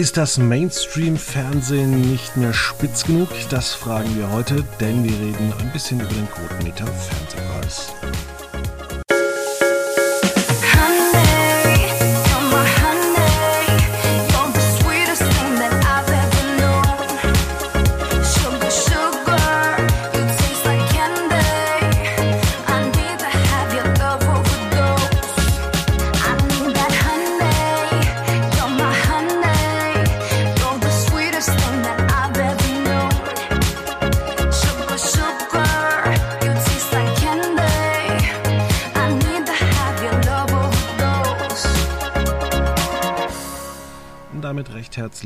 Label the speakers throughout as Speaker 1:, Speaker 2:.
Speaker 1: Ist das Mainstream-Fernsehen nicht mehr spitz genug? Das fragen wir heute, denn wir reden ein bisschen über den Quotenmeter Fernsehpreis.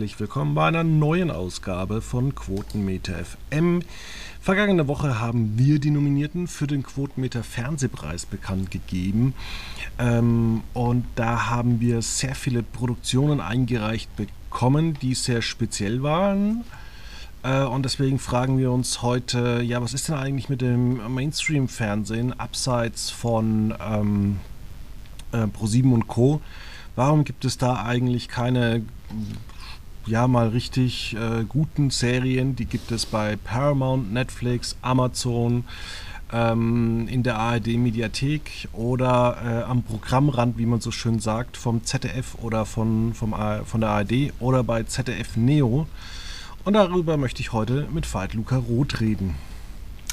Speaker 1: Herzlich willkommen bei einer neuen Ausgabe von Quotenmeter FM. Vergangene Woche haben wir die Nominierten für den Quotenmeter Fernsehpreis bekannt gegeben. Ähm, und da haben wir sehr viele Produktionen eingereicht bekommen, die sehr speziell waren. Äh, und deswegen fragen wir uns heute, ja, was ist denn eigentlich mit dem Mainstream-Fernsehen abseits von ähm, äh, Pro7 und Co.? Warum gibt es da eigentlich keine ja mal richtig äh, guten Serien. Die gibt es bei Paramount, Netflix, Amazon, ähm, in der ARD-Mediathek oder äh, am Programmrand, wie man so schön sagt, vom ZDF oder von, vom, von der ARD oder bei ZDF Neo. Und darüber möchte ich heute mit Veit Luca Roth reden.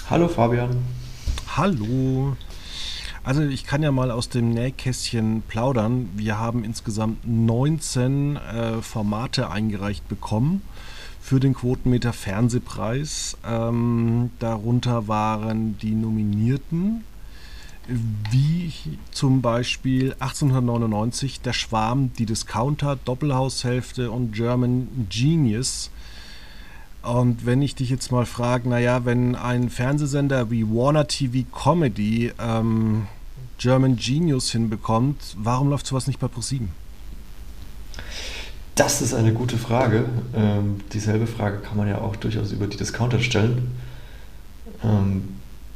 Speaker 2: Hallo Fabian.
Speaker 1: Hallo. Also ich kann ja mal aus dem Nähkästchen plaudern. Wir haben insgesamt 19 äh, Formate eingereicht bekommen für den Quotenmeter Fernsehpreis. Ähm, darunter waren die Nominierten wie zum Beispiel 1899 Der Schwarm, Die Discounter, Doppelhaushälfte und German Genius. Und wenn ich dich jetzt mal frage, naja, wenn ein Fernsehsender wie Warner TV Comedy ähm, German Genius hinbekommt, warum läuft sowas nicht bei ProSieben?
Speaker 2: Das ist eine gute Frage. Ähm, dieselbe Frage kann man ja auch durchaus über die Discounter stellen. Ähm,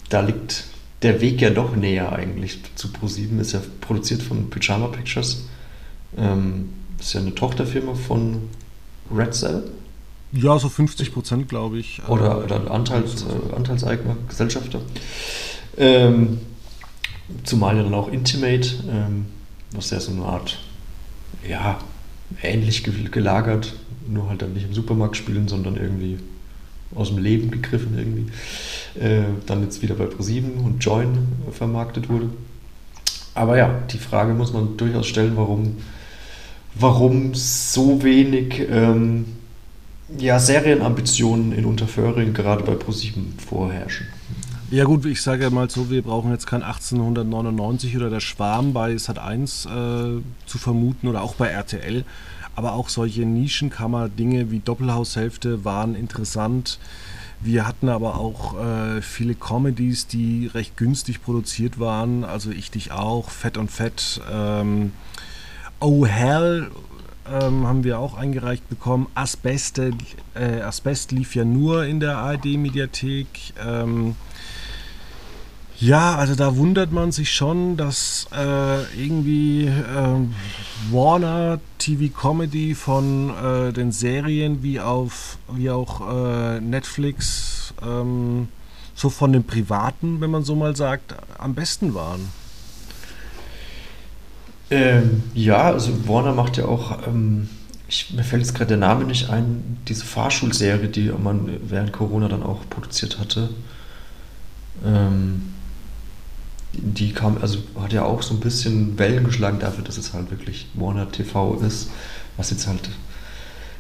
Speaker 2: da liegt der Weg ja doch näher eigentlich zu ProSieben. Ist ja produziert von Pyjama Pictures. Ähm, ist ja eine Tochterfirma von Red Cell.
Speaker 1: Ja, so 50 Prozent, glaube ich.
Speaker 2: Oder, oder Anteils, äh, Anteilseigner, Gesellschafter. Ähm, zumal ja dann auch Intimate, ähm, was ja so eine Art, ja, ähnlich gelagert, nur halt dann nicht im Supermarkt spielen, sondern irgendwie aus dem Leben gegriffen irgendwie, äh, dann jetzt wieder bei ProSieben und Join vermarktet wurde. Aber ja, die Frage muss man durchaus stellen, warum, warum so wenig ähm, ja, Serienambitionen in Unterföhring gerade bei ProSieben vorherrschen.
Speaker 1: Ja gut, ich sage ja mal so, wir brauchen jetzt kein 1899 oder der Schwarm bei Sat1 äh, zu vermuten oder auch bei RTL. Aber auch solche Nischenkammer-Dinge wie Doppelhaushälfte waren interessant. Wir hatten aber auch äh, viele Comedies, die recht günstig produziert waren. Also ich dich auch, Fett und Fett. Ähm, oh Hell ähm, haben wir auch eingereicht bekommen. Asbeste, äh, Asbest lief ja nur in der ARD-Mediathek. Ähm, ja, also da wundert man sich schon, dass äh, irgendwie äh, Warner TV Comedy von äh, den Serien wie auf wie auch äh, Netflix ähm, so von den privaten, wenn man so mal sagt, am besten waren.
Speaker 2: Ähm, ja, also Warner macht ja auch, ähm, ich, mir fällt jetzt gerade der Name nicht ein, diese Fahrschulserie, die man während Corona dann auch produziert hatte. Ähm, die kam, also hat ja auch so ein bisschen Wellen geschlagen dafür, dass es halt wirklich Warner TV ist, was jetzt halt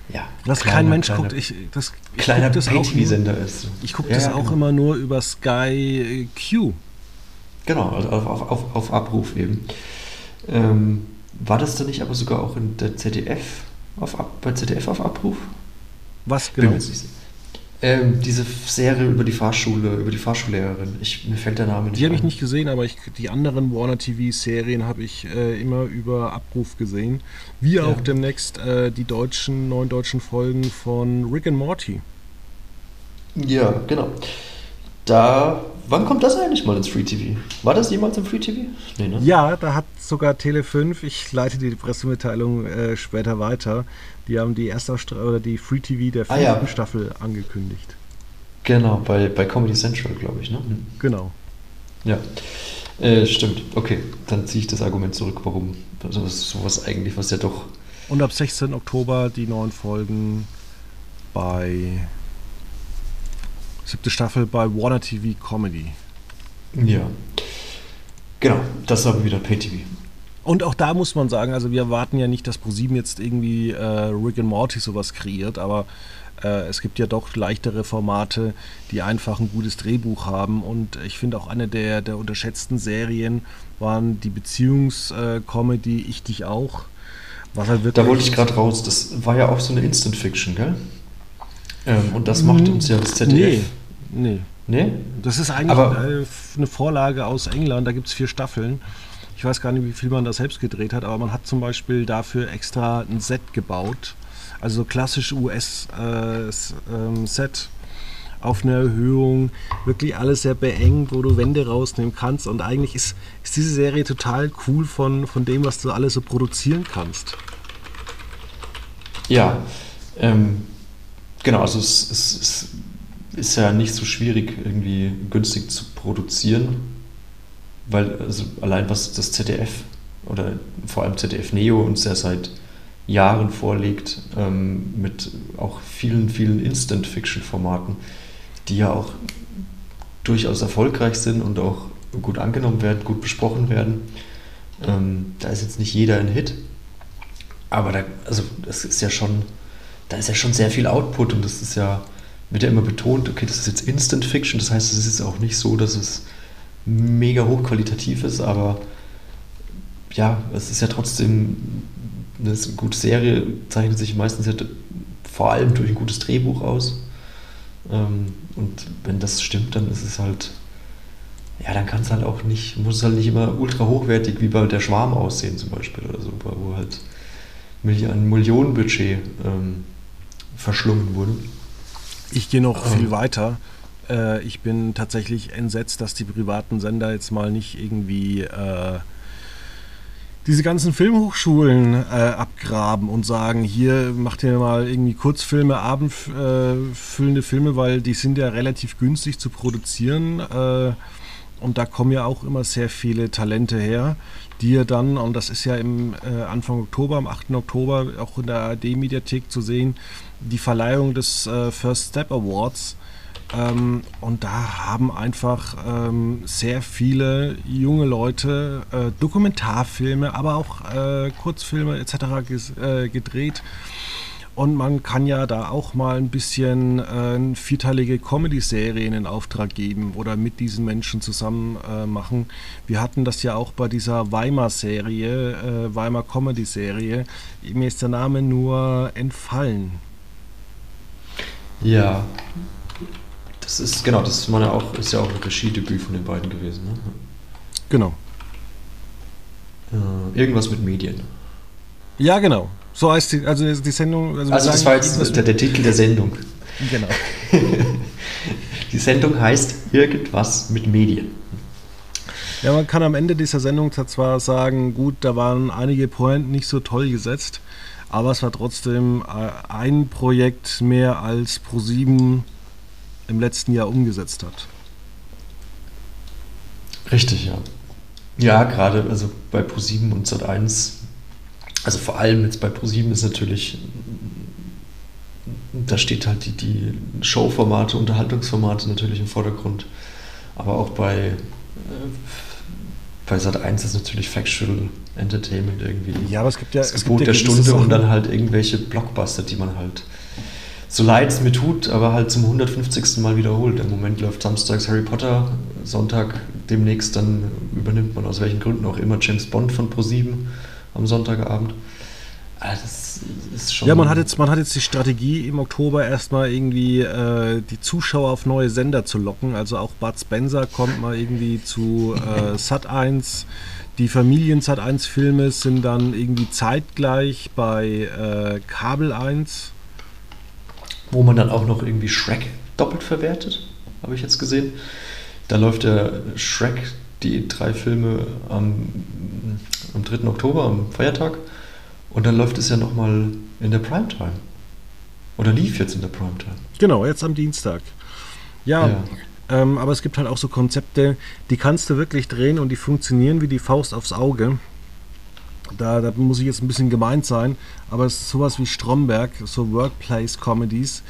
Speaker 1: ja, was kleiner, kein Mensch kleiner, guckt. Ich, das,
Speaker 2: ich kleiner Pay-TV-Sender ist.
Speaker 1: Ich gucke ja, das auch genau. immer nur über Sky Q.
Speaker 2: Genau, also auf, auf, auf, auf Abruf eben. Ähm, war das dann nicht aber sogar auch in der ZDF auf, bei ZDF auf Abruf?
Speaker 1: Was genau?
Speaker 2: Ähm, diese Serie über die Fahrschule, über die Fahrschullehrerin. Ich, mir fällt der Name
Speaker 1: nicht Die habe ich nicht gesehen, aber ich, die anderen Warner TV-Serien habe ich äh, immer über Abruf gesehen. Wie ja. auch demnächst äh, die deutschen, neuen deutschen Folgen von Rick and Morty.
Speaker 2: Ja, genau. Da wann kommt das eigentlich mal ins Free TV? War das jemals im Free TV?
Speaker 1: Nee, ne? Ja, da hat sogar Tele 5, ich leite die Pressemitteilung äh, später weiter, die haben die erste oder die Free TV der
Speaker 2: fünften ah, ja.
Speaker 1: Staffel angekündigt.
Speaker 2: Genau, bei, bei Comedy Central, glaube ich, ne?
Speaker 1: Genau.
Speaker 2: Ja. Äh, stimmt, okay. Dann ziehe ich das Argument zurück, warum also sowas eigentlich, was ja doch.
Speaker 1: Und ab 16. Oktober die neuen Folgen bei siebte Staffel bei Warner TV Comedy.
Speaker 2: Ja. Genau, das ist aber wieder Pay-TV.
Speaker 1: Und auch da muss man sagen, also wir erwarten ja nicht, dass ProSieben jetzt irgendwie äh, Rick and Morty sowas kreiert, aber äh, es gibt ja doch leichtere Formate, die einfach ein gutes Drehbuch haben. Und ich finde auch eine der, der unterschätzten Serien waren die Beziehungscomedy äh, Ich dich auch.
Speaker 2: Was halt wirklich da wollte ich gerade raus. Das war ja auch so eine Instant Fiction, gell? Ähm, und das macht uns ja das ZDF.
Speaker 1: Nee, nee. Nee? Das ist eigentlich Aber eine Vorlage aus England, da gibt es vier Staffeln. Ich weiß gar nicht, wie viel man da selbst gedreht hat, aber man hat zum Beispiel dafür extra ein Set gebaut also klassisch US-Set äh, auf einer Erhöhung, wirklich alles sehr beengt, wo du Wände rausnehmen kannst. Und eigentlich ist, ist diese Serie total cool von, von dem, was du alles so produzieren kannst.
Speaker 2: Ja, ähm, genau, also es, es, es, ist ja nicht so schwierig, irgendwie günstig zu produzieren, weil also allein was das ZDF oder vor allem ZDF Neo uns ja seit Jahren vorlegt, ähm, mit auch vielen, vielen Instant-Fiction-Formaten, die ja auch durchaus erfolgreich sind und auch gut angenommen werden, gut besprochen werden. Ähm, da ist jetzt nicht jeder ein Hit, aber da, also das ist ja schon, da ist ja schon sehr viel Output und das ist ja, wird ja immer betont, okay, das ist jetzt Instant Fiction, das heißt, es ist auch nicht so, dass es mega hochqualitativ ist, aber ja, es ist ja trotzdem eine gute Serie zeichnet sich meistens halt vor allem durch ein gutes Drehbuch aus. Ähm, und wenn das stimmt, dann ist es halt, ja, dann kann es halt auch nicht, muss es halt nicht immer ultra hochwertig wie bei der Schwarm aussehen zum Beispiel oder so, wo halt ein Millionenbudget ähm, verschlungen wurde.
Speaker 1: Ich gehe noch ähm. viel weiter. Äh, ich bin tatsächlich entsetzt, dass die privaten Sender jetzt mal nicht irgendwie äh, diese ganzen Filmhochschulen äh, abgraben und sagen, hier macht ihr mal irgendwie Kurzfilme, abendfüllende Filme, weil die sind ja relativ günstig zu produzieren. Und da kommen ja auch immer sehr viele Talente her, die ihr dann, und das ist ja im äh, Anfang Oktober, am 8. Oktober auch in der ARD-Mediathek zu sehen, die Verleihung des äh, First Step Awards ähm, und da haben einfach ähm, sehr viele junge Leute äh, Dokumentarfilme, aber auch äh, Kurzfilme etc. Äh, gedreht. Und man kann ja da auch mal ein bisschen äh, vierteilige Comedy-Serien in Auftrag geben oder mit diesen Menschen zusammen äh, machen. Wir hatten das ja auch bei dieser Weimar-Serie, äh, Weimar Comedy-Serie. Mir ist der Name nur entfallen.
Speaker 2: Ja, das ist, genau, das war ja auch, ist ja auch ein Regiedebüt von den beiden gewesen. Ne?
Speaker 1: Genau.
Speaker 2: Äh, irgendwas mit Medien.
Speaker 1: Ja, genau. So heißt die, also die Sendung.
Speaker 2: Also, also das war jetzt der, der, Titel der Sendung.
Speaker 1: Genau.
Speaker 2: die Sendung heißt Irgendwas mit Medien.
Speaker 1: Ja, man kann am Ende dieser Sendung zwar sagen, gut, da waren einige Pointen nicht so toll gesetzt, aber es war trotzdem äh, ein Projekt mehr als Pro7 im letzten Jahr umgesetzt hat.
Speaker 2: Richtig, ja. Ja, gerade also bei Pro7 und Sat1, also vor allem jetzt bei Pro7 ist natürlich, da steht halt die, die Showformate, Unterhaltungsformate natürlich im Vordergrund. Aber auch bei, äh, bei Sat1 ist natürlich Factual Entertainment irgendwie.
Speaker 1: Ja, aber es gibt ja.
Speaker 2: Das Gebot ja der Stunde und dann halt irgendwelche Blockbuster, die man halt so leid es mir tut, aber halt zum 150. Mal wiederholt. Im Moment läuft samstags Harry Potter, Sonntag demnächst dann übernimmt man aus welchen Gründen auch immer James Bond von Pro7 am Sonntagabend.
Speaker 1: Also das ist schon. Ja, man hat jetzt, man hat jetzt die Strategie im Oktober erstmal irgendwie äh, die Zuschauer auf neue Sender zu locken. Also auch Bud Spencer kommt mal irgendwie zu äh, Sat 1. Die Familien Sat 1 Filme sind dann irgendwie zeitgleich bei äh, Kabel 1
Speaker 2: wo man dann auch noch irgendwie Shrek doppelt verwertet, habe ich jetzt gesehen. Da läuft der Shrek, die drei Filme am, am 3. Oktober, am Feiertag. Und dann läuft es ja nochmal in der Primetime. Oder lief jetzt in der Primetime.
Speaker 1: Genau, jetzt am Dienstag. Ja, ja. Ähm, aber es gibt halt auch so Konzepte, die kannst du wirklich drehen und die funktionieren wie die Faust aufs Auge. Da, da muss ich jetzt ein bisschen gemeint sein, aber es ist sowas wie Stromberg, so Workplace-Comedies,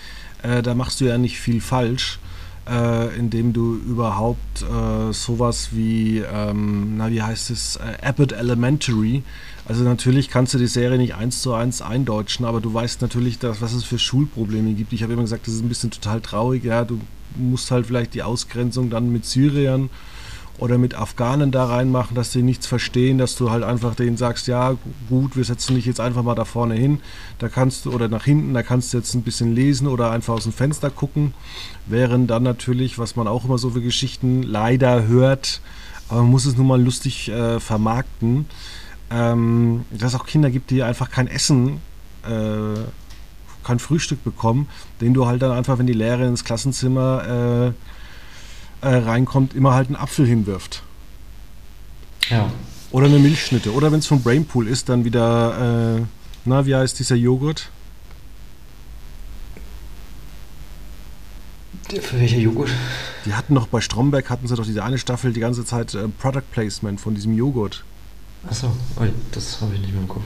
Speaker 1: äh, da machst du ja nicht viel falsch, äh, indem du überhaupt äh, sowas wie, ähm, na wie heißt es, äh, Abbott Elementary, also natürlich kannst du die Serie nicht eins zu eins eindeutschen, aber du weißt natürlich, dass, was es für Schulprobleme gibt. Ich habe immer gesagt, das ist ein bisschen total traurig, ja, du musst halt vielleicht die Ausgrenzung dann mit Syrern oder mit Afghanen da reinmachen, dass sie nichts verstehen, dass du halt einfach denen sagst, ja gut, wir setzen dich jetzt einfach mal da vorne hin, da kannst du oder nach hinten, da kannst du jetzt ein bisschen lesen oder einfach aus dem Fenster gucken, während dann natürlich, was man auch immer so für Geschichten leider hört, aber man muss es nun mal lustig äh, vermarkten, ähm, dass es auch Kinder gibt, die einfach kein Essen äh, kein Frühstück bekommen, den du halt dann einfach, wenn die Lehrerin ins Klassenzimmer äh, äh, reinkommt, immer halt einen Apfel hinwirft.
Speaker 2: Ja.
Speaker 1: Oder eine Milchschnitte. Oder wenn es vom Brainpool ist, dann wieder, äh, na, wie heißt dieser Joghurt?
Speaker 2: Für welcher Joghurt?
Speaker 1: Die hatten doch bei Stromberg, hatten sie doch diese eine Staffel die ganze Zeit äh, Product Placement von diesem Joghurt.
Speaker 2: Achso, das habe ich nicht mehr im Kopf.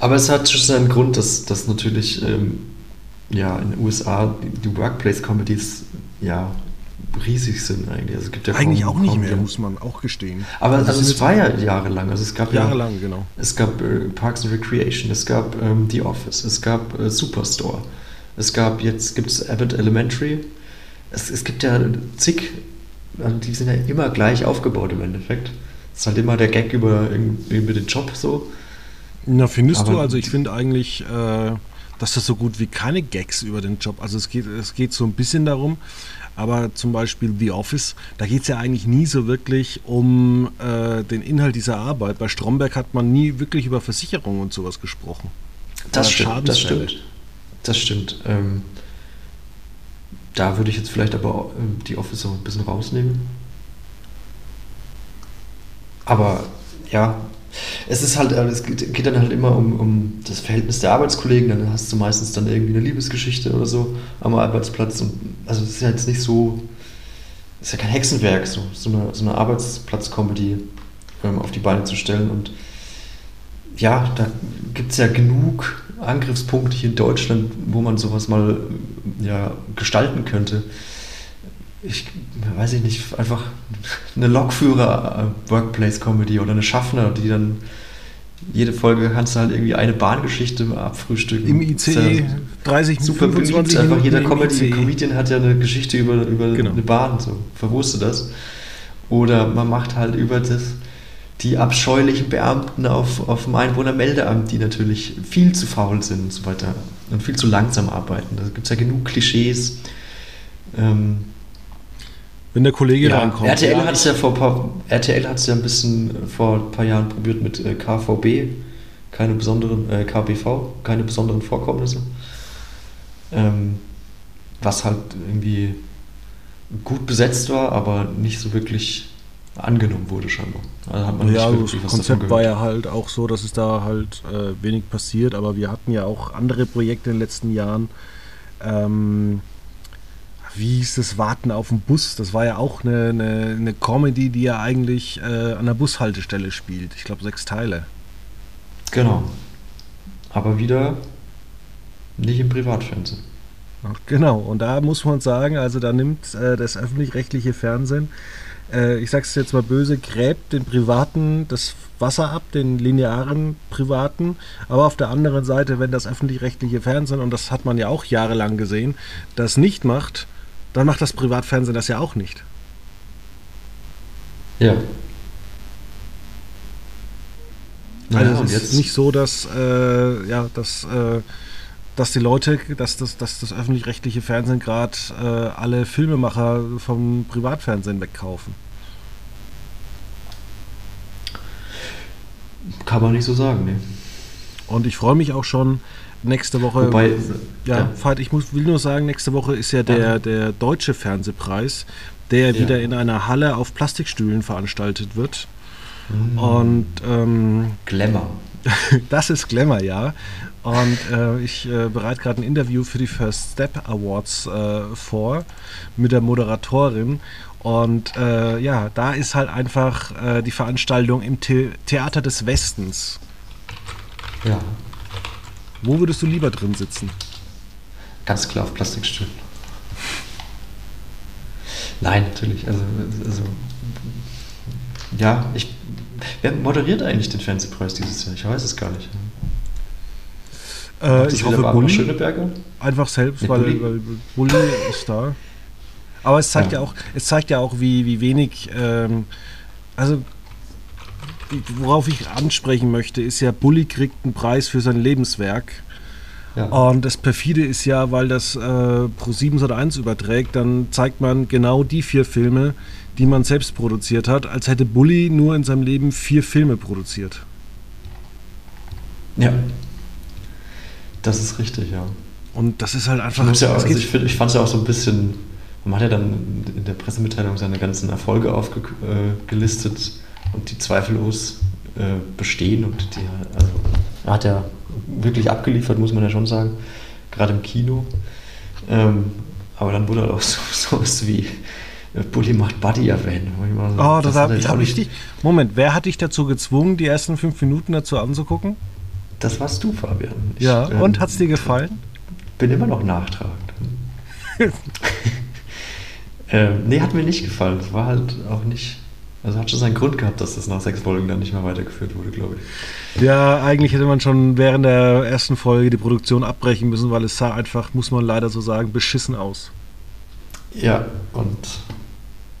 Speaker 2: Aber es hat schon seinen Grund, dass, dass natürlich ähm, ja, in den USA die Workplace-Comedies ja riesig sind eigentlich. Also es gibt ja
Speaker 1: eigentlich kaum, auch nicht mehr, muss man auch gestehen.
Speaker 2: Aber also, also es war ja jahrelang. Also es gab
Speaker 1: jahrelang,
Speaker 2: ja,
Speaker 1: genau.
Speaker 2: Es gab äh, Parks and Recreation, es gab ähm, The Office, es gab äh, Superstore, es gab jetzt gibt es Abbott Elementary. Es, es gibt ja zig, also die sind ja immer gleich aufgebaut im Endeffekt. Es ist halt immer der Gag über, über den Job so.
Speaker 1: Na, findest Aber du? Also ich finde eigentlich, äh, dass das so gut wie keine Gags über den Job. Also es geht, es geht so ein bisschen darum, aber zum Beispiel The Office, da geht es ja eigentlich nie so wirklich um äh, den Inhalt dieser Arbeit. Bei Stromberg hat man nie wirklich über Versicherungen und sowas gesprochen.
Speaker 2: Das stimmt, das stimmt. Das stimmt. Ähm, da würde ich jetzt vielleicht aber äh, die Office auch ein bisschen rausnehmen. Aber ja, es ist halt, äh, es geht dann halt immer um, um das Verhältnis der Arbeitskollegen, dann hast du meistens dann irgendwie eine Liebesgeschichte oder so am Arbeitsplatz. Und, also es ist ja jetzt nicht so, es ist ja kein Hexenwerk, so, so eine, so eine Arbeitsplatz-Comedy ähm, auf die Beine zu stellen. Und ja, da gibt es ja genug Angriffspunkte hier in Deutschland, wo man sowas mal ja, gestalten könnte ich weiß ich nicht, einfach eine Lokführer-Workplace-Comedy oder eine Schaffner, die dann jede Folge kannst du halt irgendwie eine Bahngeschichte abfrühstücken.
Speaker 1: Im ICE ja 30
Speaker 2: Super beliebt, einfach jeder Comedy, Comedian hat ja eine Geschichte über, über genau. eine Bahn, so verwusste das. Oder man macht halt über das die abscheulichen Beamten auf, auf dem Einwohnermeldeamt, die natürlich viel zu faul sind und so weiter und viel zu langsam arbeiten. Da gibt es ja genug Klischees. Ähm,
Speaker 1: wenn der Kollege
Speaker 2: ja,
Speaker 1: reinkommt.
Speaker 2: RTL ja, hat es ja vor paar, RTL hat es ja ein bisschen vor ein paar Jahren probiert mit äh, KVB, keine besonderen, äh, KBV, keine besonderen Vorkommnisse. Ähm, was halt irgendwie gut besetzt war, aber nicht so wirklich angenommen wurde scheinbar.
Speaker 1: Also hat man ja, wirklich, das Konzept war ja halt auch so, dass es da halt äh, wenig passiert, aber wir hatten ja auch andere Projekte in den letzten Jahren. Ähm, wie hieß das Warten auf den Bus? Das war ja auch eine, eine, eine Comedy, die ja eigentlich äh, an der Bushaltestelle spielt. Ich glaube sechs Teile.
Speaker 2: Genau. Aber wieder nicht im Privatfernsehen.
Speaker 1: Ach, genau, und da muss man sagen, also da nimmt äh, das öffentlich-rechtliche Fernsehen, äh, ich sag's jetzt mal böse, gräbt den privaten das Wasser ab, den linearen privaten, aber auf der anderen Seite, wenn das öffentlich-rechtliche Fernsehen, und das hat man ja auch jahrelang gesehen, das nicht macht, dann macht das Privatfernsehen das ja auch nicht.
Speaker 2: Ja.
Speaker 1: Also es ist jetzt? nicht so, dass, äh, ja, dass, äh, dass die Leute, dass das, dass das öffentlich-rechtliche Fernsehen gerade äh, alle Filmemacher vom Privatfernsehen wegkaufen.
Speaker 2: Kann man nicht so sagen, ne.
Speaker 1: Und ich freue mich auch schon, nächste Woche.
Speaker 2: Wobei,
Speaker 1: ja, ja. Fahrt, ich muss, will nur sagen, nächste Woche ist ja der, ja. der deutsche Fernsehpreis, der wieder in einer Halle auf Plastikstühlen veranstaltet wird.
Speaker 2: Mhm.
Speaker 1: Und ähm,
Speaker 2: Glamour.
Speaker 1: das ist Glamour, ja. Und äh, ich äh, bereite gerade ein Interview für die First Step Awards äh, vor mit der Moderatorin. Und äh, ja, da ist halt einfach äh, die Veranstaltung im The Theater des Westens.
Speaker 2: Ja,
Speaker 1: Wo würdest du lieber drin sitzen?
Speaker 2: ganz klar auf Plastikstühlen. Nein, natürlich. Also, also ja, ich. Wer moderiert eigentlich den Fernsehpreis dieses Jahr? Ich weiß es gar nicht.
Speaker 1: Äh, ich hoffe Bulli.
Speaker 2: Schöneberger?
Speaker 1: Einfach selbst,
Speaker 2: Mit
Speaker 1: weil,
Speaker 2: Bulli?
Speaker 1: weil Bulli ist da. Aber es zeigt ja,
Speaker 2: Ja.
Speaker 1: auch, es zeigt ja auch, wie, wie wenig, ähm, also worauf ich ansprechen möchte, ist ja, Bulli kriegt einen Preis für sein Lebenswerk.
Speaker 2: Ja.
Speaker 1: Und das perfide ist ja, weil das äh, Pro 7 1 überträgt, dann zeigt man genau die vier Filme, die man selbst produziert hat, als hätte Bulli nur in seinem Leben vier Filme produziert.
Speaker 2: ja. Das ist richtig, ja.
Speaker 1: Und das ist halt
Speaker 2: Ich,
Speaker 1: einfach.
Speaker 2: muss ja auch,
Speaker 1: das
Speaker 2: also ich, ich fand es ja auch so ein bisschen. Man hat ja dann in der Pressemitteilung seine ganzen Erfolge aufgelistet und die zweifellos äh, bestehen. Und die, also, er hat ja wirklich abgeliefert, muss man ja schon sagen, gerade im Kino. Ähm, aber dann wurde halt auch so, sowas wie äh, Bully macht Buddy erwähnt. so-
Speaker 1: Oh, das,
Speaker 2: hat
Speaker 1: hab,
Speaker 2: er
Speaker 1: ich habe
Speaker 2: nicht-
Speaker 1: richtig. Moment, wer hat dich dazu gezwungen, die ersten fünf Minuten dazu anzugucken?
Speaker 2: Das warst du, Fabian. Ich,
Speaker 1: Ja,
Speaker 2: ähm,
Speaker 1: und hat's dir gefallen?
Speaker 2: Bin immer noch nachtragend. ähm, nee, hat mir nicht gefallen. Es war halt auch nicht. Also hat schon seinen Grund gehabt, dass das nach sechs Folgen dann nicht mehr weitergeführt wurde, glaube ich.
Speaker 1: Ja, eigentlich hätte man schon während der ersten Folge die Produktion abbrechen müssen, weil es sah einfach, muss man leider so sagen, beschissen aus.
Speaker 2: Ja, und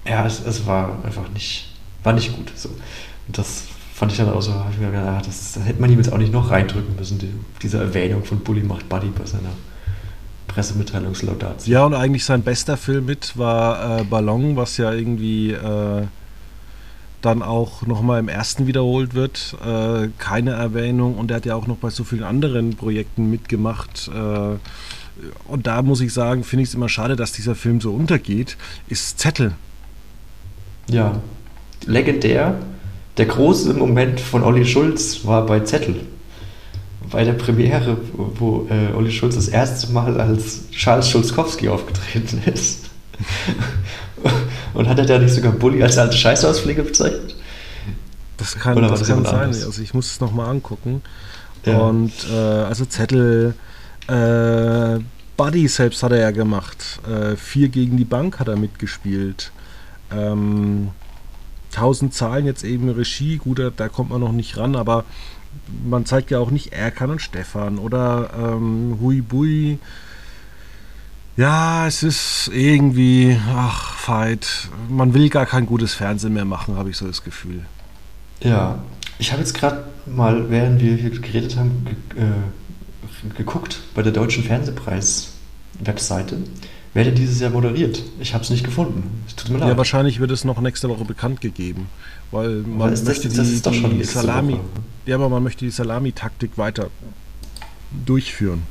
Speaker 2: ja, es, es war einfach nicht, war nicht gut. So. Und das fand ich dann auch so, hab ich mir gedacht, ah, das, da hätte man ihm jetzt auch nicht noch reindrücken müssen, die, diese Erwähnung von Bully macht Buddy bei seiner Pressemitteilungslaudatio.
Speaker 1: Ja, und eigentlich sein bester Film mit war äh, Ballon, was ja irgendwie äh, dann auch nochmal im ersten wiederholt wird. Äh, keine Erwähnung und er hat ja auch noch bei so vielen anderen Projekten mitgemacht. Äh, und da muss ich sagen, finde ich es immer schade, dass dieser Film so untergeht, ist Zettel.
Speaker 2: Ja, legendär. Der große Moment von Olli Schulz war bei Zettel. Bei der Premiere, wo äh, Olli Schulz das erste Mal als Charles Schulzkowski aufgetreten ist. Und hat er da nicht sogar Bulli als alte Scheißausfliege bezeichnet?
Speaker 1: Das kann,
Speaker 2: Oder
Speaker 1: das kann sein.
Speaker 2: anderes?
Speaker 1: Also ich muss es nochmal angucken.
Speaker 2: Ja.
Speaker 1: Und äh, also Zettel, äh, Buddy selbst hat er ja gemacht. Äh, Vier gegen die Bank hat er mitgespielt. Ähm, Tausend Zahlen jetzt eben Regie, gut, da, da kommt man noch nicht ran, aber man zeigt ja auch nicht Erkan und Stefan oder ähm, Hui Bui. Ja, es ist irgendwie, ach, Fight. Man will gar kein gutes Fernsehen mehr machen, habe ich so das Gefühl.
Speaker 2: Ja, ich habe jetzt gerade mal, während wir hier geredet haben, ge äh, geguckt bei der Deutschen Fernsehpreis-Webseite, wer denn dieses Jahr moderiert. Ich habe es nicht gefunden. Es tut mir leid.
Speaker 1: Ja, wahrscheinlich wird es noch nächste Woche bekannt gegeben, weil man
Speaker 2: das-
Speaker 1: möchte
Speaker 2: das
Speaker 1: die,
Speaker 2: ist doch schon
Speaker 1: die
Speaker 2: nächste
Speaker 1: Salami,
Speaker 2: Woche.
Speaker 1: ja, aber man möchte die Salami-Taktik weiter durchführen.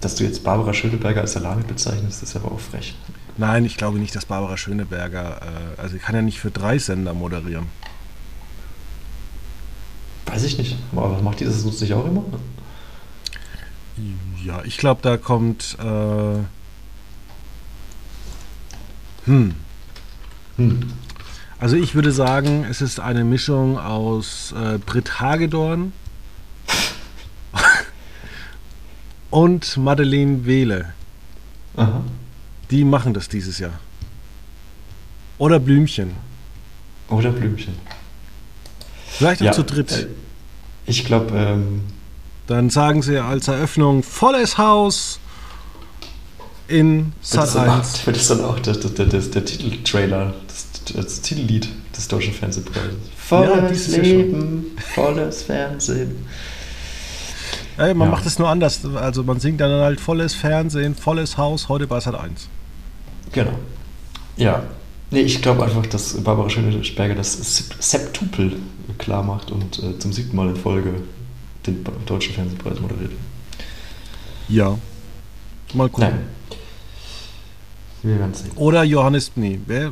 Speaker 2: Dass du jetzt Barbara Schöneberger als Salami bezeichnest, ist aber auch frech.
Speaker 1: Nein, ich glaube nicht, dass Barbara Schöneberger, äh, also sie kann ja nicht für drei Sender moderieren.
Speaker 2: Weiß ich nicht. Aber macht die das sonst nicht auch immer?
Speaker 1: Ja, ich glaube, da kommt. Äh, hm.
Speaker 2: Hm.
Speaker 1: Also ich würde sagen, es ist eine Mischung aus äh, Britt Hagedorn und Madeleine Wehle.
Speaker 2: Aha.
Speaker 1: Die machen das dieses Jahr. Oder Blümchen.
Speaker 2: Oder Blümchen.
Speaker 1: Vielleicht auch
Speaker 2: Ja,
Speaker 1: zu dritt.
Speaker 2: äh, Ich glaube, ähm,
Speaker 1: Dann sagen sie als Eröffnung volles Haus in Sat
Speaker 2: das dann auch,
Speaker 1: 1.
Speaker 2: wird das dann auch der, der, der, der Titeltrailer, das, das Titellied des Deutschen Fernsehpreises. Volles
Speaker 1: Jahr
Speaker 2: Leben, volles Fernsehen.
Speaker 1: Ja, man
Speaker 2: Ja.
Speaker 1: macht es nur anders. Also man singt dann halt volles Fernsehen, volles Haus, heute bei Sat 1.
Speaker 2: Genau. Ja. Nee, ich glaube einfach, dass Barbara Schöneberger das Sep- Septupel klar macht und äh, zum siebten Mal in Folge den Deutschen Fernsehpreis moderiert.
Speaker 1: Ja. Mal gucken.
Speaker 2: Nein.
Speaker 1: Wir werden sehen. Oder Johannes, nee, wer,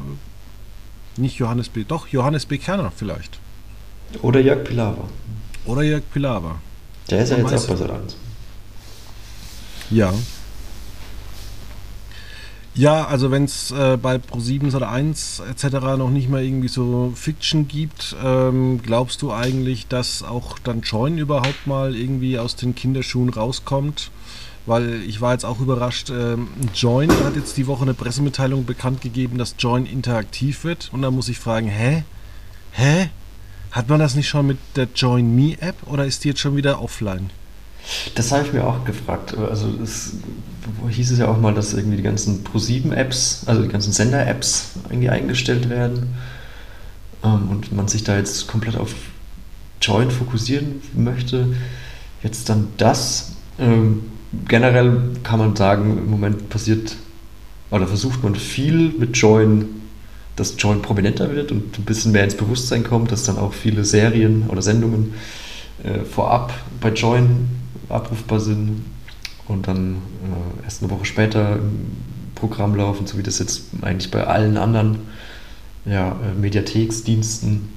Speaker 1: nicht Johannes B., doch Johannes B. Kerner vielleicht.
Speaker 2: Oder Jörg Pilawa.
Speaker 1: Oder Jörg Pilawa.
Speaker 2: Der ist ja jetzt auch bei Sat 1.
Speaker 1: Ja. Ja, also wenn es äh, bei Pro7 oder 1 etc. noch nicht mal irgendwie so Fiction gibt, ähm, glaubst du eigentlich, dass auch dann Join überhaupt mal irgendwie aus den Kinderschuhen rauskommt? Weil ich war jetzt auch überrascht, ähm, Join hat jetzt die Woche eine Pressemitteilung bekannt gegeben, dass Join interaktiv wird. Und da muss ich fragen, hä? Hä? Hat man das nicht schon mit der Join Me App oder ist die jetzt schon wieder offline?
Speaker 2: Das habe ich mir auch gefragt. Also es hieß es ja auch mal, dass irgendwie die ganzen Pro7-Apps, also die ganzen Sender-Apps irgendwie eingestellt werden ähm, und man sich da jetzt komplett auf Join fokussieren möchte. Jetzt dann das. Ähm, generell kann man sagen, im Moment passiert oder versucht man viel mit Join, dass Join prominenter wird und ein bisschen mehr ins Bewusstsein kommt, dass dann auch viele Serien oder Sendungen äh, vorab bei Join abrufbar sind und dann äh, erst eine Woche später im Programm laufen, so wie das jetzt eigentlich bei allen anderen ja, äh, Mediatheksdiensten.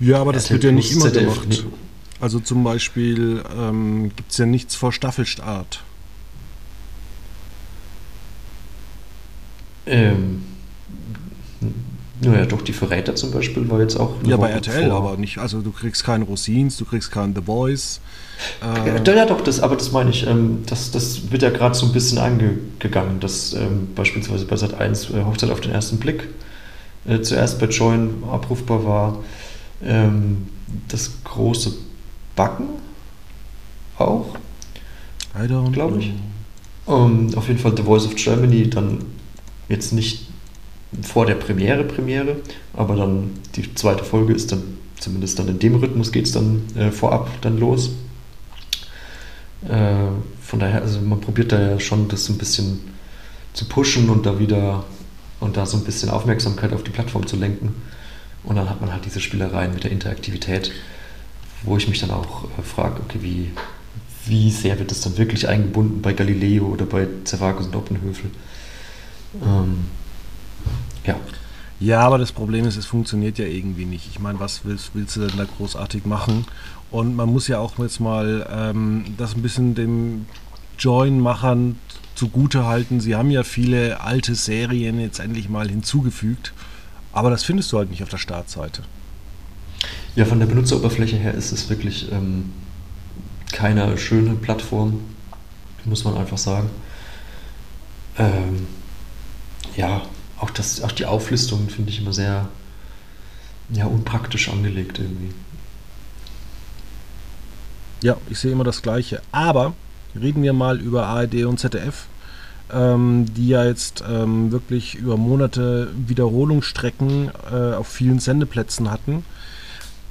Speaker 1: Ja, aber das RTL wird ja nicht immer ZDF, gemacht. Also zum Beispiel ähm, gibt es ja nichts vor Staffelstart.
Speaker 2: Ähm, naja, doch, die Verräter zum Beispiel war jetzt auch.
Speaker 1: Ja, bei RTL, vor. aber nicht. Also, du kriegst keinen Rosins, du kriegst keinen The Boys.
Speaker 2: Äh, ja, doch, das, aber das meine ich. Ähm, das, das wird ja gerade so ein bisschen angegangen, dass ähm, beispielsweise bei Sat 1 äh, Hochzeit auf den ersten Blick äh, zuerst bei Join abrufbar war. Ähm, das große Backen auch. Glaube ich. Um, auf jeden Fall The Voice of Germany, dann jetzt nicht vor der Premiere Premiere, aber dann die zweite Folge ist dann, zumindest dann in dem Rhythmus geht es dann äh, vorab dann los. Äh, von daher, also man probiert da ja schon das so ein bisschen zu pushen und da wieder und da so ein bisschen Aufmerksamkeit auf die Plattform zu lenken. Und dann hat man halt diese Spielereien mit der Interaktivität, wo ich mich dann auch äh, frage, okay, wie, wie sehr wird das dann wirklich eingebunden bei Galileo oder bei Zervagus und Oppenhöfel? Ähm,
Speaker 1: ja. Ja, aber das Problem ist, es funktioniert ja irgendwie nicht. Ich meine, was willst, willst du denn da großartig machen? Und man muss ja auch jetzt mal ähm, das ein bisschen dem Join-Machern zugute halten. Sie haben ja viele alte Serien jetzt endlich mal hinzugefügt, aber das findest du halt nicht auf der Startseite.
Speaker 2: Ja, von der Benutzeroberfläche her ist es wirklich ähm, keine schöne Plattform, muss man einfach sagen. Ähm, ja, auch, das, auch die Auflistung finde ich immer sehr ja, unpraktisch angelegt irgendwie.
Speaker 1: Ja, ich sehe immer das Gleiche. Aber reden wir mal über ARD und ZDF, ähm, die ja jetzt ähm, wirklich über Monate Wiederholungsstrecken äh, auf vielen Sendeplätzen hatten.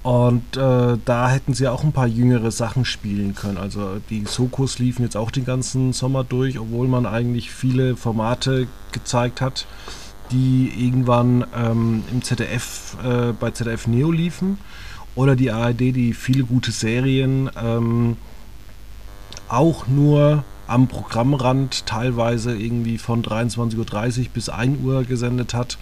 Speaker 1: Und äh, da hätten sie auch ein paar jüngere Sachen spielen können. Also die Sokos liefen jetzt auch den ganzen Sommer durch, obwohl man eigentlich viele Formate gezeigt hat die irgendwann ähm, im ZDF, äh, bei ZDF Neo liefen. Oder die ARD, die viele gute Serien ähm, auch nur am Programmrand teilweise irgendwie von 23.30 Uhr bis 1 Uhr gesendet hat.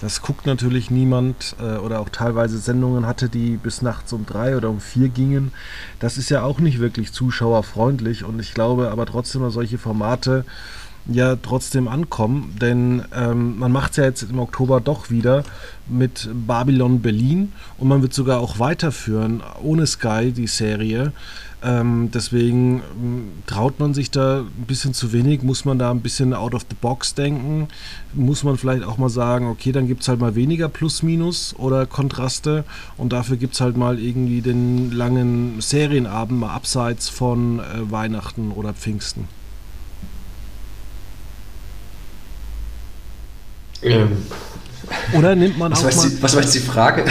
Speaker 1: Das guckt natürlich niemand äh, oder auch teilweise Sendungen hatte, die bis nachts um drei oder um vier gingen. Das ist ja auch nicht wirklich zuschauerfreundlich und ich glaube aber trotzdem, solche Formate ja trotzdem ankommen, denn ähm, man macht es ja jetzt im Oktober doch wieder mit Babylon Berlin und man wird sogar auch weiterführen ohne Sky die Serie. Ähm, deswegen ähm, traut man sich da ein bisschen zu wenig, muss man da ein bisschen out of the box denken, muss man vielleicht auch mal sagen, okay, dann gibt es halt mal weniger Plus-Minus oder Kontraste und dafür gibt es halt mal irgendwie den langen Serienabend mal abseits von äh, Weihnachten oder Pfingsten. Ähm, Oder nimmt man
Speaker 2: was
Speaker 1: auch
Speaker 2: mal. Die, was war jetzt die Frage?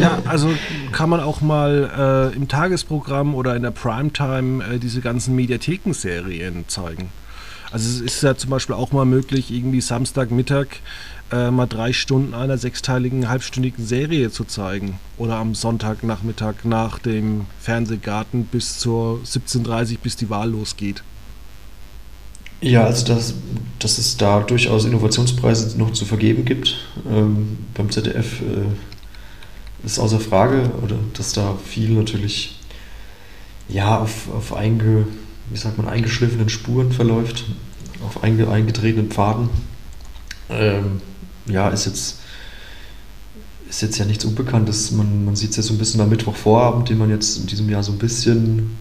Speaker 1: ja, also kann man auch mal äh, im Tagesprogramm oder in der Primetime äh, diese ganzen Mediathekenserien zeigen. Also es ist ja zum Beispiel auch mal möglich, irgendwie Samstagmittag äh, mal drei Stunden einer sechsteiligen, halbstündigen Serie zu zeigen. Oder am Sonntagnachmittag nach dem Fernsehgarten bis zur 17.30 bis die Wahl losgeht.
Speaker 2: Ja, also das dass es da durchaus Innovationspreise noch zu vergeben gibt. Ähm, beim ZDF äh, ist außer Frage, oder dass da viel natürlich ja, auf, auf einge, wie sagt man, eingeschliffenen Spuren verläuft, auf einge, eingetretenen Pfaden. Ähm, ja, ist jetzt, ist jetzt ja nichts Unbekanntes. Man, man sieht es ja so ein bisschen am Mittwochvorabend, den man jetzt in diesem Jahr so ein bisschen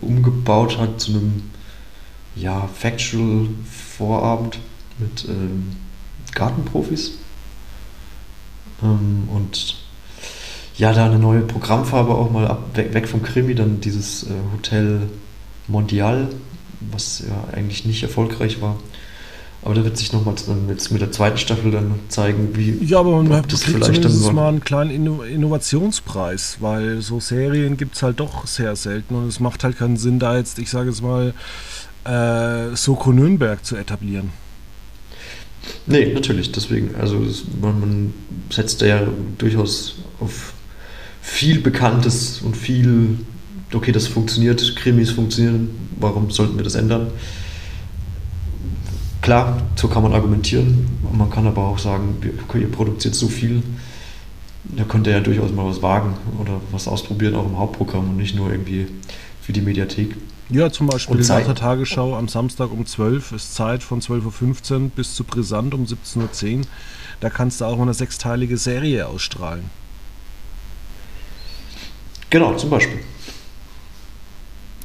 Speaker 2: umgebaut hat zu einem ja, Factual-Vorabend mit ähm, Gartenprofis. Ähm, und ja, da eine neue Programmfarbe auch mal ab, weg, weg vom Krimi, dann dieses äh, Hotel Mondial, was ja eigentlich nicht erfolgreich war. Aber da wird sich nochmal jetzt mit der zweiten Staffel dann zeigen, wie.
Speaker 1: Ja, aber man hat das vielleicht dann mal einen kleinen Innovationspreis, weil so Serien gibt es halt doch sehr selten und es macht halt keinen Sinn, da jetzt, ich sage jetzt mal, äh, Soko Nürnberg zu etablieren.
Speaker 2: Nee, natürlich, deswegen. Also man, man setzt ja durchaus auf viel Bekanntes und viel, okay, das funktioniert, Krimis funktionieren, warum sollten wir das ändern? Klar, so kann man argumentieren. Man kann aber auch sagen, ihr produziert so viel, da könnt ihr ja durchaus mal was wagen oder was ausprobieren, auch im Hauptprogramm und nicht nur irgendwie für die Mediathek.
Speaker 1: Ja, zum Beispiel in der Tagesschau am Samstag um 12 ist Zeit von 12.15 Uhr bis zu Brisant um 17.10 Uhr. Da kannst du auch eine sechsteilige Serie ausstrahlen.
Speaker 2: Genau, zum Beispiel.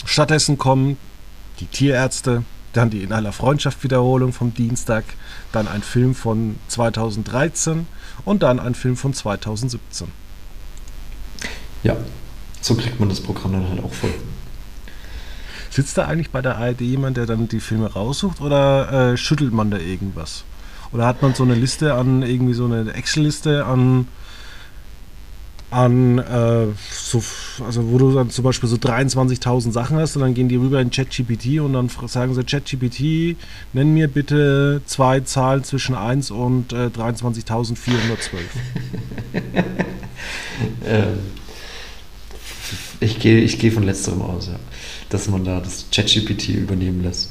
Speaker 1: Stattdessen kommen die Tierärzte, dann die In aller Freundschaft Wiederholung vom Dienstag, dann ein Film von 2013 und dann ein Film von 2017.
Speaker 2: Ja, so kriegt man das Programm dann halt auch voll.
Speaker 1: Sitzt da eigentlich bei der ARD jemand, der dann die Filme raussucht oder äh, schüttelt man da irgendwas? Oder hat man so eine Liste an, irgendwie so eine Excel-Liste an an, äh, so, also wo du dann zum Beispiel so 23.000 Sachen hast und dann gehen die rüber in ChatGPT und dann sagen sie, ChatGPT, nenn mir bitte zwei Zahlen zwischen 1 und äh, 23.412.
Speaker 2: ähm, ich gehe ich geh von letzterem aus, ja. dass man da das ChatGPT übernehmen lässt.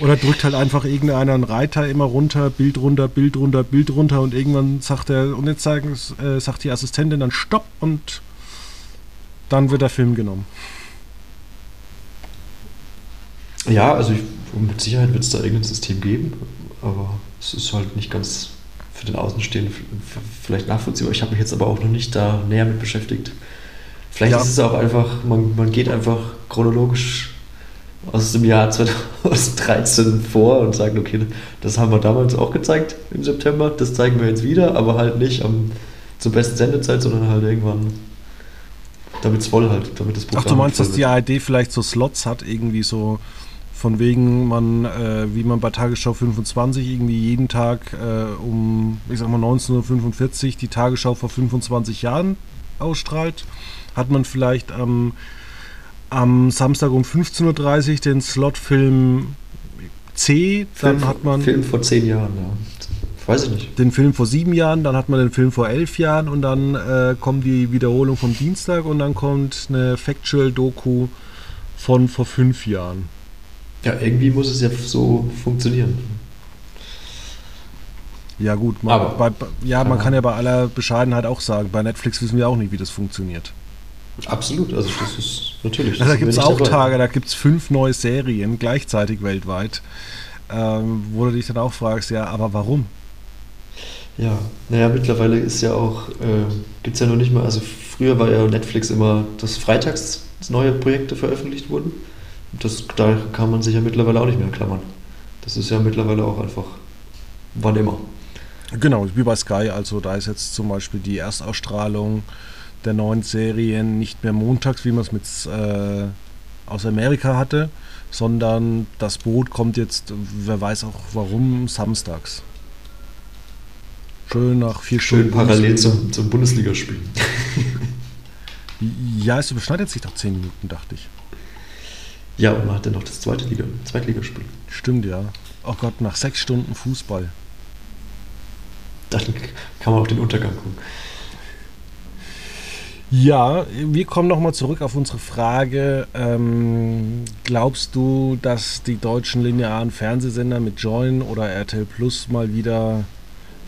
Speaker 1: Oder drückt halt einfach irgendeiner einen Reiter immer runter, Bild runter, Bild runter, Bild runter und irgendwann sagt er, und jetzt sagen, äh, sagt die Assistentin dann Stopp und dann wird der Film genommen.
Speaker 2: Ja, also ich, mit Sicherheit wird es da irgendein System geben, aber es ist halt nicht ganz für den Außenstehenden vielleicht nachvollziehbar. Ich habe mich jetzt aber auch noch nicht da näher mit beschäftigt. Vielleicht ja. ist es auch einfach, man, man geht einfach chronologisch aus dem Jahr 2013 vor und sagen, okay, das haben wir damals auch gezeigt im September, das zeigen wir jetzt wieder, aber halt nicht am, zur besten Sendezeit, sondern halt irgendwann, damit es voll halt, damit das
Speaker 1: Programm Ach, du meinst, dass die ARD vielleicht so Slots hat, irgendwie so von wegen man, äh, wie man bei Tagesschau 25 irgendwie jeden Tag äh, um, ich sag mal 1945 die Tagesschau vor 25 Jahren ausstrahlt, hat man vielleicht am am Samstag um 15.30 Uhr den Slotfilm C, dann
Speaker 2: Film,
Speaker 1: hat man.
Speaker 2: Film vor zehn Jahren, ja. Weiß ich nicht.
Speaker 1: Den Film vor sieben Jahren, dann hat man den Film vor elf Jahren und dann äh, kommt die Wiederholung vom Dienstag und dann kommt eine Factual-Doku von vor fünf Jahren.
Speaker 2: Ja, irgendwie muss es ja so funktionieren.
Speaker 1: Ja, gut, man, aber, bei, ja, man kann ja bei aller Bescheidenheit auch sagen, bei Netflix wissen wir auch nicht, wie das funktioniert.
Speaker 2: Absolut, also das ist natürlich.
Speaker 1: Also da gibt es auch dabei. Tage, da gibt es fünf neue Serien gleichzeitig weltweit, ähm, wo du dich dann auch fragst, ja, aber warum?
Speaker 2: Ja, naja, mittlerweile ist ja auch, äh, gibt es ja noch nicht mal, also früher war ja Netflix immer, dass freitags neue Projekte veröffentlicht wurden. Das, da kann man sich ja mittlerweile auch nicht mehr klammern. Das ist ja mittlerweile auch einfach wann immer.
Speaker 1: Genau, wie bei Sky, also da ist jetzt zum Beispiel die Erstausstrahlung der neuen Serien nicht mehr montags, wie man es mit äh, aus Amerika hatte, sondern das Boot kommt jetzt, wer weiß auch warum, samstags. Schön nach vier Schön
Speaker 2: Stunden. Schön parallel zum, zum Bundesligaspiel.
Speaker 1: ja, es überschneidet sich doch zehn Minuten, dachte ich.
Speaker 2: Ja, und man hat dann noch das zweite Liga, Zweitligaspiel.
Speaker 1: Stimmt, ja. Oh Gott, nach sechs Stunden Fußball.
Speaker 2: Dann kann man auch den Untergang gucken.
Speaker 1: Ja, wir kommen nochmal zurück auf unsere Frage. Ähm, glaubst du, dass die deutschen linearen Fernsehsender mit Join oder RTL Plus mal wieder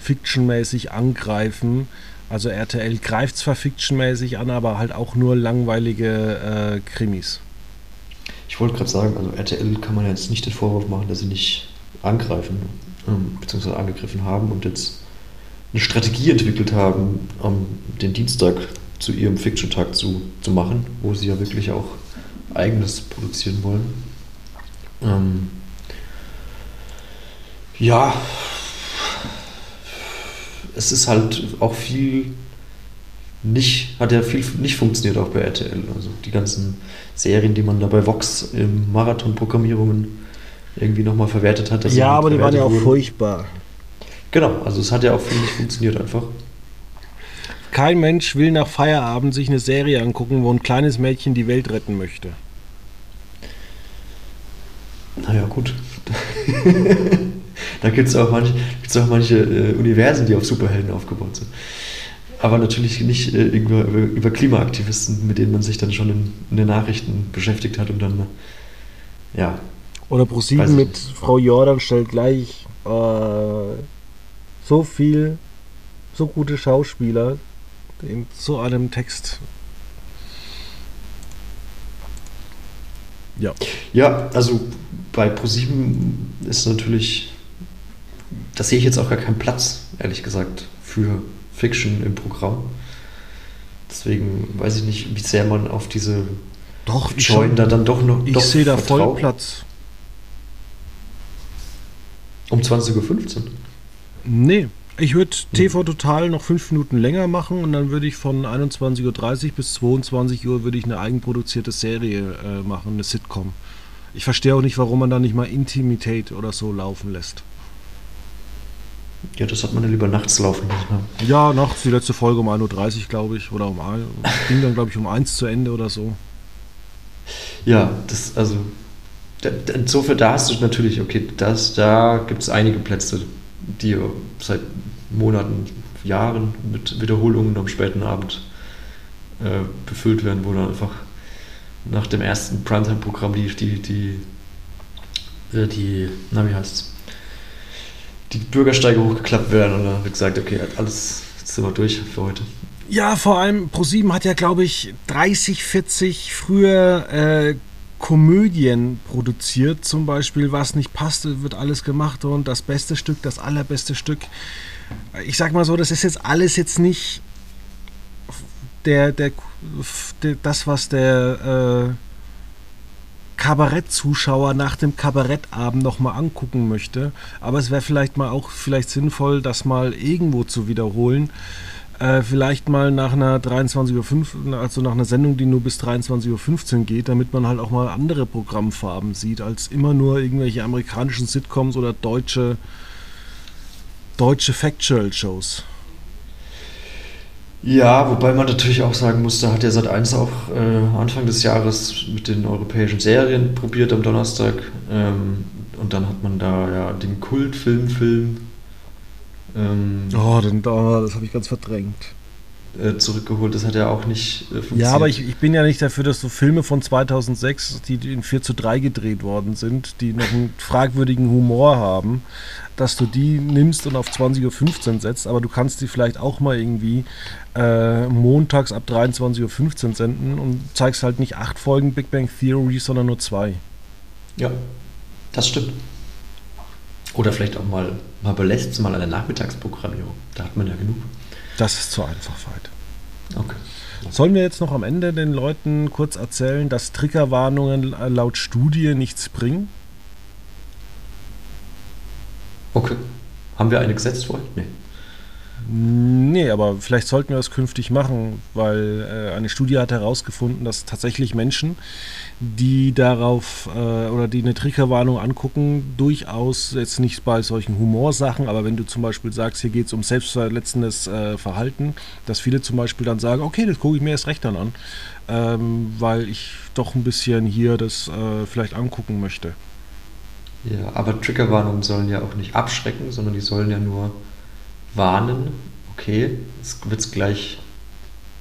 Speaker 1: fictionmäßig angreifen? Also RTL greift zwar fictionmäßig an, aber halt auch nur langweilige äh, Krimis.
Speaker 2: Ich wollte gerade sagen, also RTL kann man jetzt nicht den Vorwurf machen, dass sie nicht angreifen, ähm, beziehungsweise angegriffen haben und jetzt eine Strategie entwickelt haben, um den Dienstag zu ihrem Fiction-Tag zu, zu machen, wo sie ja wirklich auch eigenes produzieren wollen. Ähm, ja, es ist halt auch viel nicht, hat ja viel nicht funktioniert auch bei RTL. Also die ganzen Serien, die man da bei Vox im Marathon-Programmierungen irgendwie nochmal verwertet hat.
Speaker 1: Ja, aber die waren ja auch wurden. furchtbar.
Speaker 2: Genau, also es hat ja auch viel nicht funktioniert einfach.
Speaker 1: Kein Mensch will nach Feierabend sich eine Serie angucken, wo ein kleines Mädchen die Welt retten möchte.
Speaker 2: Naja, gut. da gibt es auch manche, gibt's auch manche äh, Universen, die auf Superhelden aufgebaut sind. Aber natürlich nicht äh, über, über, Klimaaktivisten, mit denen man sich dann schon in, in den Nachrichten beschäftigt hat und dann, ja.
Speaker 1: Oder ProSieben mit Frau Jordan stellt gleich äh, so viel, so gute Schauspieler in so einem Text.
Speaker 2: Ja. Ja, also bei ProSieben ist natürlich, das sehe ich jetzt auch gar keinen Platz, ehrlich gesagt, für Fiction im Programm. Deswegen weiß ich nicht, wie sehr man auf diese
Speaker 1: doch,
Speaker 2: Join da dann doch noch.
Speaker 1: Ich doch sehe da voll Platz.
Speaker 2: Um 20.15 Uhr?
Speaker 1: Nee, ich würde TV Total noch fünf Minuten länger machen und dann würde ich von 21.30 Uhr bis 22 Uhr würde ich eine eigenproduzierte Serie äh, machen, eine Sitcom. Ich verstehe auch nicht, warum man da nicht mal Intimität oder so laufen lässt.
Speaker 2: Ja, das hat man ja lieber nachts laufen lassen.
Speaker 1: Ne? Ja, nachts, die letzte Folge um 1.30 Uhr, glaube ich, oder um 1 ging dann, glaube ich, um 1 zu Ende oder so.
Speaker 2: Ja, das, also, insofern, da hast du natürlich, okay, das, da gibt es einige Plätze, die seit Monaten, Jahren mit Wiederholungen am späten Abend äh, befüllt werden, wo dann einfach nach dem ersten Primetime-Programm die, die, die, äh, die, na wie heißt's, die Bürgersteige hochgeklappt werden und dann wird gesagt, okay, alles jetzt sind wir durch für heute.
Speaker 1: Ja, vor allem ProSieben hat ja, glaube ich, 30, 40 früher äh, Komödien produziert, zum Beispiel, was nicht passt, wird alles gemacht und das beste Stück, das allerbeste Stück. Ich sag mal so, das ist jetzt alles jetzt nicht der, der, der das, was der äh, Kabarettzuschauer nach dem Kabarettabend nochmal angucken möchte. Aber es wäre vielleicht mal auch vielleicht sinnvoll, das mal irgendwo zu wiederholen äh, vielleicht mal nach einer 23.05 Uhr, also nach einer Sendung, die nur bis 23.15 Uhr geht, damit man halt auch mal andere Programmfarben sieht, als immer nur irgendwelche amerikanischen Sitcoms oder deutsche, deutsche Factual-Shows.
Speaker 2: Ja, wobei man natürlich auch sagen muss, da hat ja seit 1 auch äh, Anfang des Jahres mit den europäischen Serien probiert am Donnerstag. Ähm, und dann hat man da ja den Kultfilm Film
Speaker 1: ähm, oh, dann, oh, das habe ich ganz verdrängt.
Speaker 2: Äh, zurückgeholt. Das hat ja auch nicht
Speaker 1: äh, funktioniert. Ja, aber ich, ich, bin ja nicht dafür, dass so Filme von 2006, die in 4 zu 3 gedreht worden sind, die noch einen fragwürdigen Humor haben, dass du die nimmst und auf 20.15 Uhr setzt, aber du kannst die vielleicht auch mal irgendwie äh, montags ab 23.15 Uhr senden und zeigst halt nicht acht Folgen Big Bang Theory, sondern nur zwei.
Speaker 2: Ja, das stimmt. Oder vielleicht auch mal, mal belässt es mal der Nachmittagsprogrammierung. Da hat man ja genug.
Speaker 1: Das ist zu einfach weit.
Speaker 2: Okay.
Speaker 1: Sollen wir jetzt noch am Ende den Leuten kurz erzählen, dass Triggerwarnungen laut Studie nichts bringen?
Speaker 2: Okay. Haben wir eine gesetzt vorher?
Speaker 1: Nee. Nee, aber vielleicht sollten wir das künftig machen, weil äh, eine Studie hat herausgefunden, dass tatsächlich Menschen, die darauf äh, oder die eine Triggerwarnung angucken, durchaus jetzt nicht bei solchen Humorsachen, aber wenn du zum Beispiel sagst, hier geht es um selbstverletzendes äh, Verhalten, dass viele zum Beispiel dann sagen, okay, das gucke ich mir erst recht dann an, ähm, weil ich doch ein bisschen hier das äh, vielleicht angucken möchte.
Speaker 2: Ja, aber Triggerwarnungen sollen ja auch nicht abschrecken, sondern die sollen ja nur warnen, okay, es wird gleich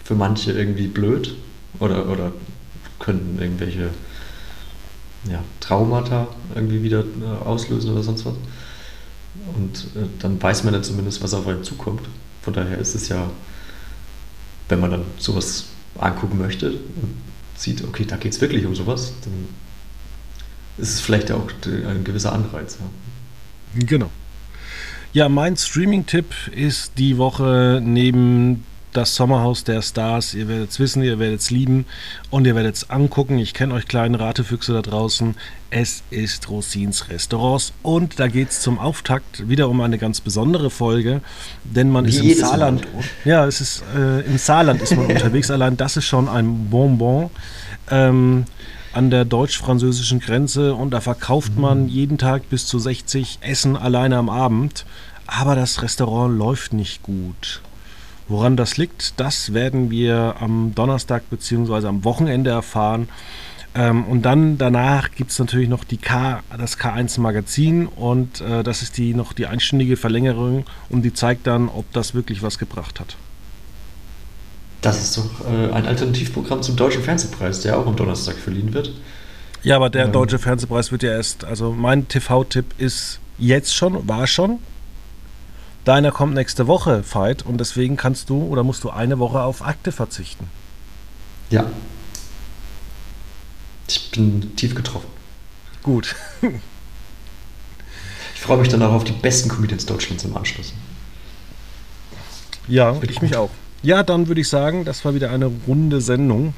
Speaker 2: für manche irgendwie blöd oder, oder können irgendwelche ja, Traumata irgendwie wieder äh, auslösen oder sonst was. Und äh, dann weiß man ja zumindest, was auf einen zukommt. Von daher ist es ja, wenn man dann sowas angucken möchte und sieht, okay, da geht es wirklich um sowas, dann ist es vielleicht auch ein gewisser Anreiz.
Speaker 1: Ja. Genau. Ja, mein Streaming-Tipp ist die Woche neben das Sommerhaus der Stars. Ihr werdet es wissen, ihr werdet es lieben und ihr werdet es angucken. Ich kenne euch kleinen Ratefüchse da draußen. Es ist Rosins Restaurants und da geht es zum Auftakt wieder um eine ganz besondere Folge, denn man Wie ist im Saarland. Mal. Ja, es ist äh, im Saarland ist man unterwegs. Allein das ist schon ein Bonbon. Ähm, an der deutsch-französischen Grenze und da verkauft mhm. man jeden Tag bis zu 60 Essen alleine am Abend. Aber das Restaurant läuft nicht gut. Woran das liegt, das werden wir am Donnerstag bzw. am Wochenende erfahren. Ähm, und dann danach gibt es natürlich noch die K, das K1 Magazin und äh, das ist die noch die einstündige Verlängerung und die zeigt dann, ob das wirklich was gebracht hat.
Speaker 2: Das ist doch äh, ein Alternativprogramm zum Deutschen Fernsehpreis, der auch am Donnerstag verliehen wird.
Speaker 1: Ja, aber der ähm. Deutsche Fernsehpreis wird ja erst, also mein TV-Tipp ist jetzt schon, war schon, Deiner kommt nächste Woche, Veit, und deswegen kannst du oder musst du eine Woche auf Akte verzichten.
Speaker 2: Ja. Ich bin tief getroffen.
Speaker 1: Gut.
Speaker 2: ich freue mich dann auch auf die besten Comedians Deutschlands im Anschluss.
Speaker 1: Ja, ich gut. mich auch. Ja, dann würde ich sagen, das war wieder eine runde Sendung.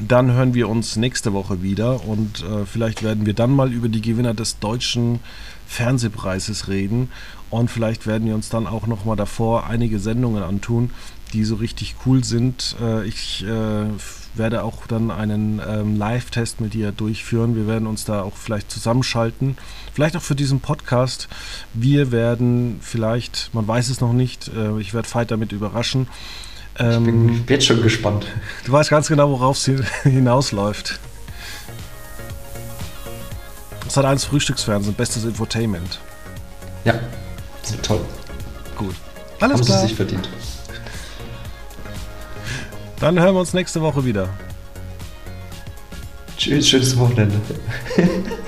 Speaker 1: Dann hören wir uns nächste Woche wieder und äh, vielleicht werden wir dann mal über die Gewinner des deutschen Fernsehpreises reden und vielleicht werden wir uns dann auch noch mal davor einige Sendungen antun, die so richtig cool sind. Äh, ich äh, werde auch dann einen ähm, Live-Test mit dir durchführen. Wir werden uns da auch vielleicht zusammenschalten. Vielleicht auch für diesen Podcast. Wir werden vielleicht, man weiß es noch nicht, äh, ich werde Veit damit überraschen.
Speaker 2: Ich bin ähm, jetzt schon gespannt.
Speaker 1: Du weißt ganz genau, worauf es hinausläuft. Das hat eins Frühstücksfernsehen, bestes Infotainment.
Speaker 2: Ja, toll.
Speaker 1: Gut.
Speaker 2: Alles Haben klar. Sie sich verdient.
Speaker 1: Dann hören wir uns nächste Woche wieder.
Speaker 2: Tschüss, schönes Wochenende.